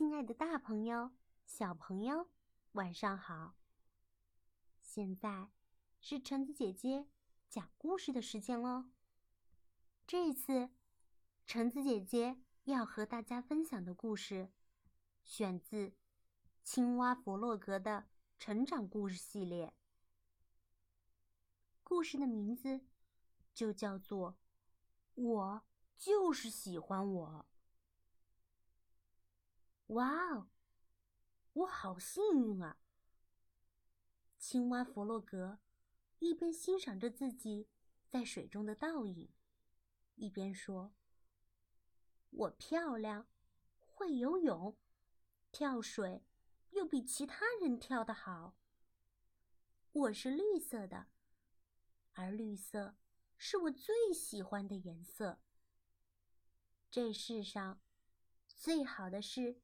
亲爱的大朋友、小朋友，晚上好！现在是橙子姐姐讲故事的时间喽。这一次，橙子姐姐要和大家分享的故事，选自《青蛙弗洛格》的成长故事系列。故事的名字就叫做《我就是喜欢我》。哇哦，我好幸运啊！青蛙弗洛格一边欣赏着自己在水中的倒影，一边说：“我漂亮，会游泳，跳水又比其他人跳得好。我是绿色的，而绿色是我最喜欢的颜色。这世上最好的事。”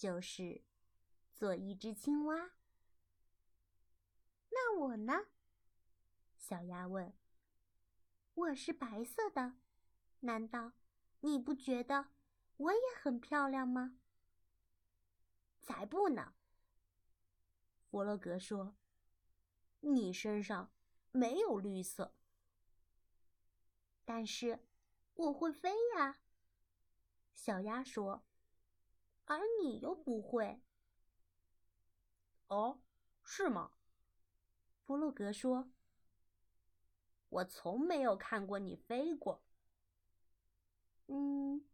就是做一只青蛙。那我呢？小鸭问。我是白色的，难道你不觉得我也很漂亮吗？才不呢！弗洛格说：“你身上没有绿色。”但是我会飞呀，小鸭说。而你又不会。哦，是吗？弗洛格说：“我从没有看过你飞过。”嗯，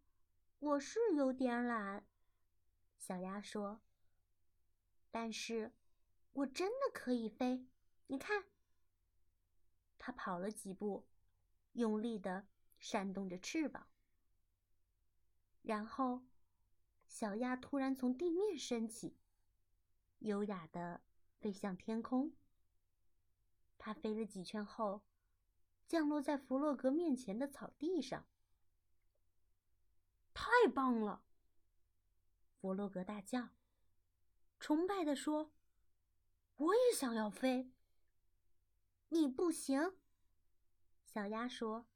我是有点懒，小鸭说。但是，我真的可以飞。你看，它跑了几步，用力的扇动着翅膀，然后。小鸭突然从地面升起，优雅的飞向天空。它飞了几圈后，降落在弗洛格面前的草地上。太棒了！弗洛格大叫，崇拜的说：“我也想要飞。”你不行，小鸭说：“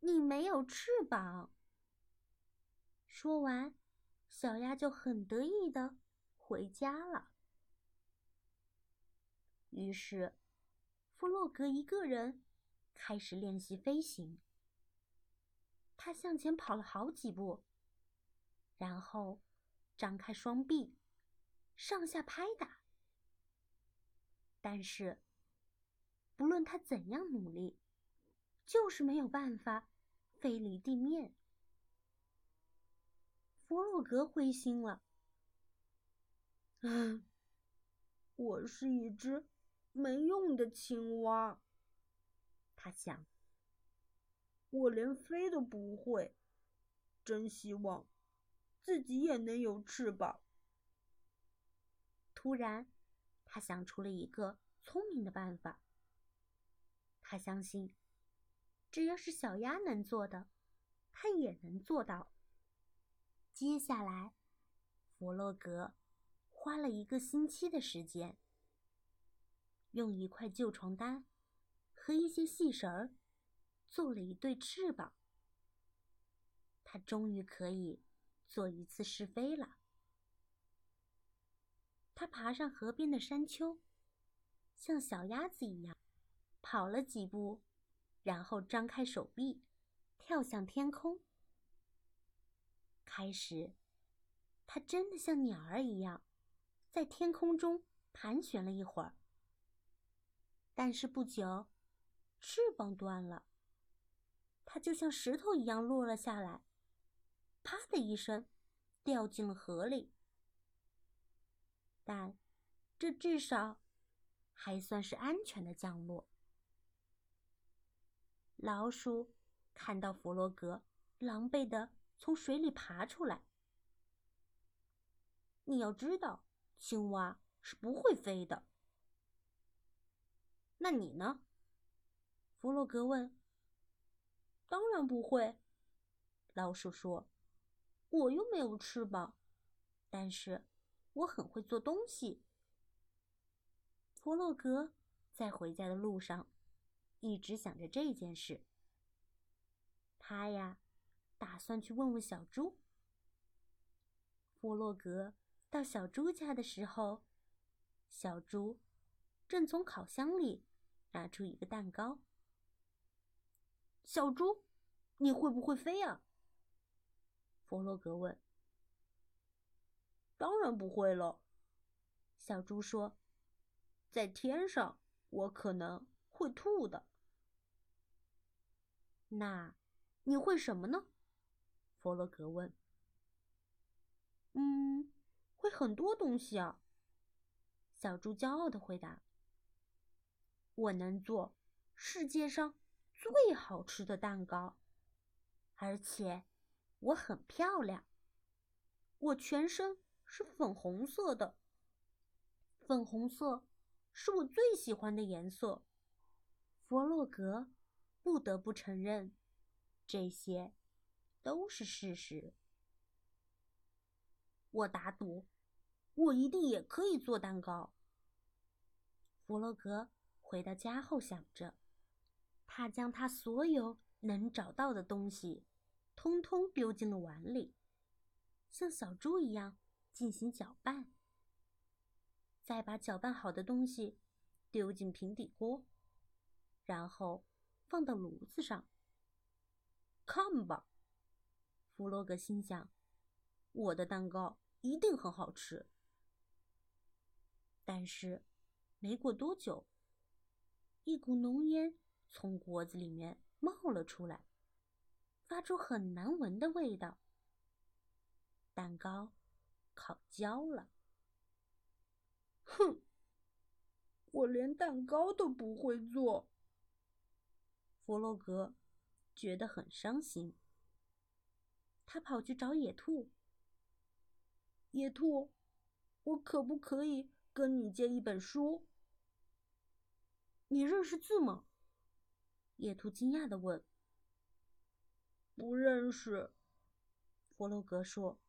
你没有翅膀。”说完。小鸭就很得意的回家了。于是，弗洛格一个人开始练习飞行。他向前跑了好几步，然后张开双臂，上下拍打。但是，不论他怎样努力，就是没有办法飞离地面。弗洛格灰心了。嗯，我是一只没用的青蛙。他想，我连飞都不会，真希望自己也能有翅膀。突然，他想出了一个聪明的办法。他相信，只要是小鸭能做的，他也能做到。接下来，弗洛格花了一个星期的时间，用一块旧床单和一些细绳儿做了一对翅膀。他终于可以做一次试飞了。他爬上河边的山丘，像小鸭子一样跑了几步，然后张开手臂，跳向天空。开始，它真的像鸟儿一样，在天空中盘旋了一会儿。但是不久，翅膀断了，它就像石头一样落了下来，啪的一声，掉进了河里。但这至少还算是安全的降落。老鼠看到弗洛格狼狈的。从水里爬出来。你要知道，青蛙是不会飞的。那你呢？弗洛格问。当然不会，老鼠说。我又没有翅膀，但是我很会做东西。弗洛格在回家的路上，一直想着这件事。他呀。打算去问问小猪。弗洛格到小猪家的时候，小猪正从烤箱里拿出一个蛋糕。小猪，你会不会飞呀？弗洛格问。当然不会了，小猪说。在天上，我可能会吐的。那你会什么呢？弗洛格问。嗯，会很多东西啊。小猪骄傲的回答：“我能做世界上最好吃的蛋糕，而且我很漂亮。我全身是粉红色的，粉红色是我最喜欢的颜色。”弗洛格不得不承认，这些都是事实。我打赌，我一定也可以做蛋糕。弗洛格回到家后想着，他将他所有能找到的东西，通通丢进了碗里，像小猪一样进行搅拌，再把搅拌好的东西丢进平底锅，然后放到炉子上。看吧，弗洛格心想，我的蛋糕。一定很好吃，但是没过多久，一股浓烟从锅子里面冒了出来，发出很难闻的味道。蛋糕烤焦了。哼，我连蛋糕都不会做。弗洛格觉得很伤心，他跑去找野兔。野兔，我可不可以跟你借一本书？你认识字吗？野兔惊讶的问。不认识，弗洛格说。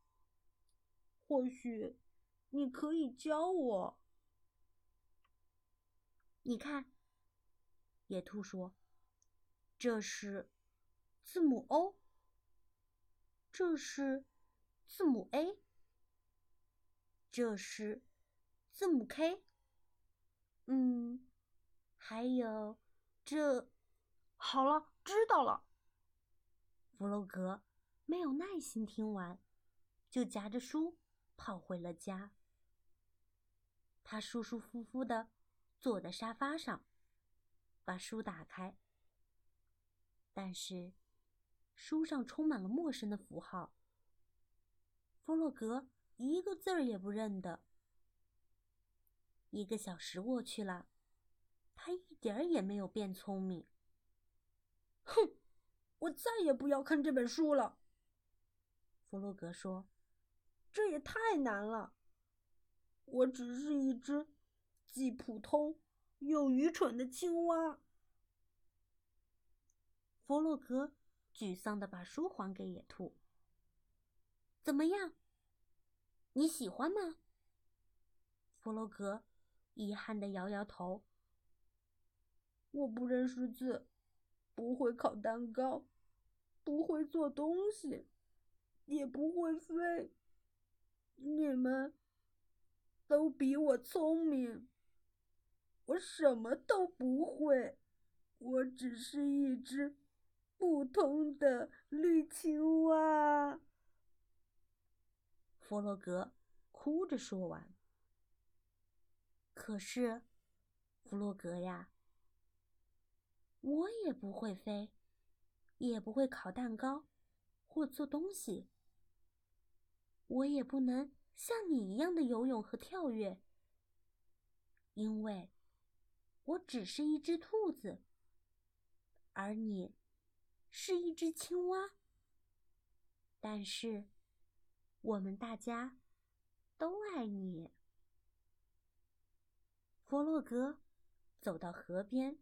或许你可以教我。你看，野兔说，这是字母 O，这是字母 A。这是字母 K，嗯，还有这，好了，知道了。弗洛格没有耐心听完，就夹着书跑回了家。他舒舒服服的坐在沙发上，把书打开，但是书上充满了陌生的符号。弗洛格。一个字儿也不认得。一个小时过去了，他一点儿也没有变聪明。哼，我再也不要看这本书了。弗洛格说：“这也太难了。我只是一只既普通又愚蠢的青蛙。”弗洛格沮丧的把书还给野兔。怎么样？你喜欢吗？弗洛格遗憾的摇摇头。我不认识字，不会烤蛋糕，不会做东西，也不会飞。你们都比我聪明，我什么都不会。我只是一只普通的绿青蛙。弗洛格哭着说完。可是，弗洛格呀，我也不会飞，也不会烤蛋糕，或做东西。我也不能像你一样的游泳和跳跃，因为我只是一只兔子，而你是一只青蛙。但是。我们大家都爱你。弗洛格走到河边，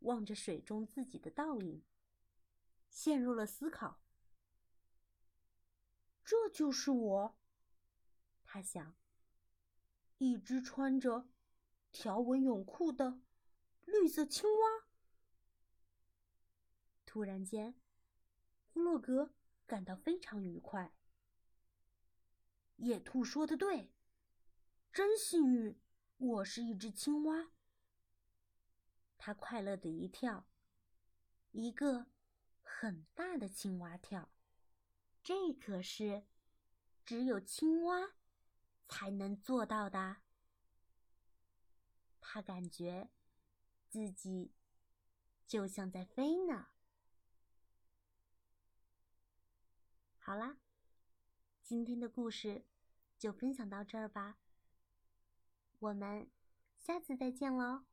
望着水中自己的倒影，陷入了思考。这就是我，他想。一只穿着条纹泳裤的绿色青蛙。突然间，弗洛格感到非常愉快。野兔说的对，真幸运，我是一只青蛙。他快乐的一跳，一个很大的青蛙跳。这可是只有青蛙才能做到的。他感觉自己就像在飞呢。好啦，今天的故事就分享到这儿吧。我们下次再见喽。